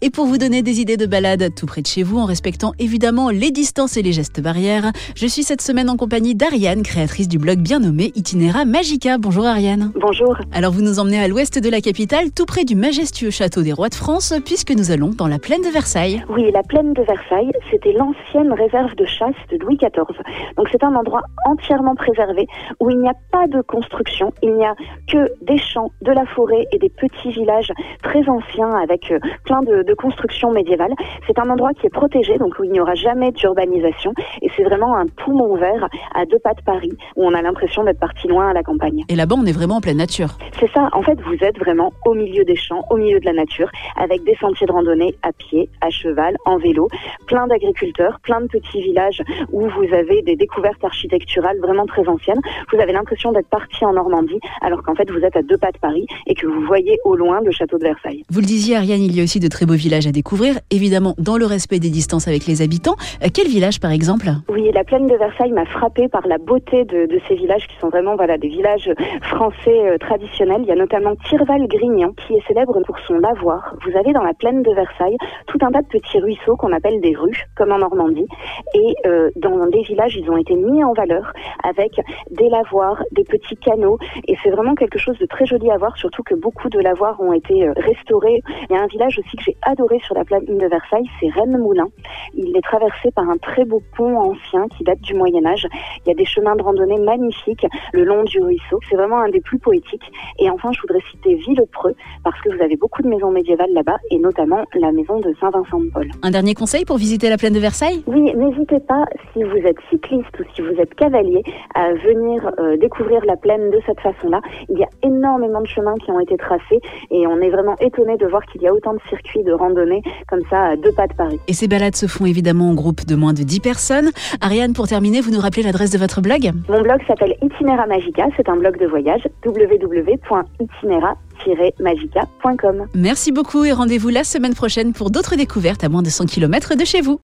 Et pour vous donner des idées de balade tout près de chez vous, en respectant évidemment les distances et les gestes barrières, je suis cette semaine en compagnie d'Ariane, créatrice du blog bien nommé Itinéra Magica. Bonjour Ariane. Bonjour. Alors vous nous emmenez à l'ouest de la capitale, tout près du majestueux château des rois de France, puisque nous allons dans la plaine de Versailles. Oui, la plaine de Versailles, c'était l'ancienne réserve de chasse de Louis XIV. Donc c'est un endroit entièrement préservé où il n'y a pas de construction, il n'y a que des champs, de la forêt et des petits villages très anciens avec euh, plein de de construction médiévale. C'est un endroit qui est protégé, donc où il n'y aura jamais d'urbanisation. Et c'est vraiment un poumon vert à deux pas de Paris, où on a l'impression d'être parti loin à la campagne. Et là-bas, on est vraiment en pleine nature. C'est ça, en fait, vous êtes vraiment au milieu des champs, au milieu de la nature, avec des sentiers de randonnée à pied, à cheval, en vélo, plein d'agriculteurs, plein de petits villages où vous avez des découvertes architecturales vraiment très anciennes. Vous avez l'impression d'être parti en Normandie, alors qu'en fait, vous êtes à deux pas de Paris et que vous voyez au loin le château de Versailles. Vous le disiez, Ariane, il y a aussi de très beaux villages à découvrir, évidemment dans le respect des distances avec les habitants. Euh, quel village par exemple? Oui, la plaine de Versailles m'a frappée par la beauté de, ces villages qui sont vraiment voilà des villages français euh, traditionnels. Il y a notamment Tirval-Grignan qui est célèbre pour son lavoir. Vous avez dans la plaine de Versailles tout un tas de petits ruisseaux qu'on appelle des rues, comme en Normandie. Et euh, dans des villages, ils ont été mis en valeur avec des lavoirs, des petits canaux. Et c'est vraiment quelque chose de très joli à voir, surtout que beaucoup de lavoirs ont été restaurés. Il y a un village aussi que j'ai adoré sur la plaine de Versailles, c'est Rennes Moulin. Il est traversé par un très beau pont ancien qui date du Moyen Âge. Il y a des chemins de randonnée magnifiques le long du ruisseau. C'est vraiment un des plus poétiques. Et enfin, je voudrais citer Villepreux parce que vous avez beaucoup de maisons médiévales là-bas et notamment la maison de Saint-Vincent-de-Paul. Un dernier conseil pour visiter la plaine de Versailles? Oui, n'hésitez pas si vous êtes cycliste ou si vous êtes cavalier à venir euh, découvrir la plaine de cette façon-là. Il y a énormément de chemins qui ont été tracés et on est vraiment étonné de voir qu'il y a autant de circuits de randonnée comme ça à deux pas de Paris. Et ces balades se font évidemment en groupe de moins de 10 personnes. Ariane, pour terminer, vous nous rappelez l'adresse de votre blog? Mon blog s'appelle Itinera Magica, c'est un blog de voyage www.itinera-magica.com. Merci beaucoup et rendez-vous la semaine prochaine pour d'autres découvertes à moins de 100 km de chez vous.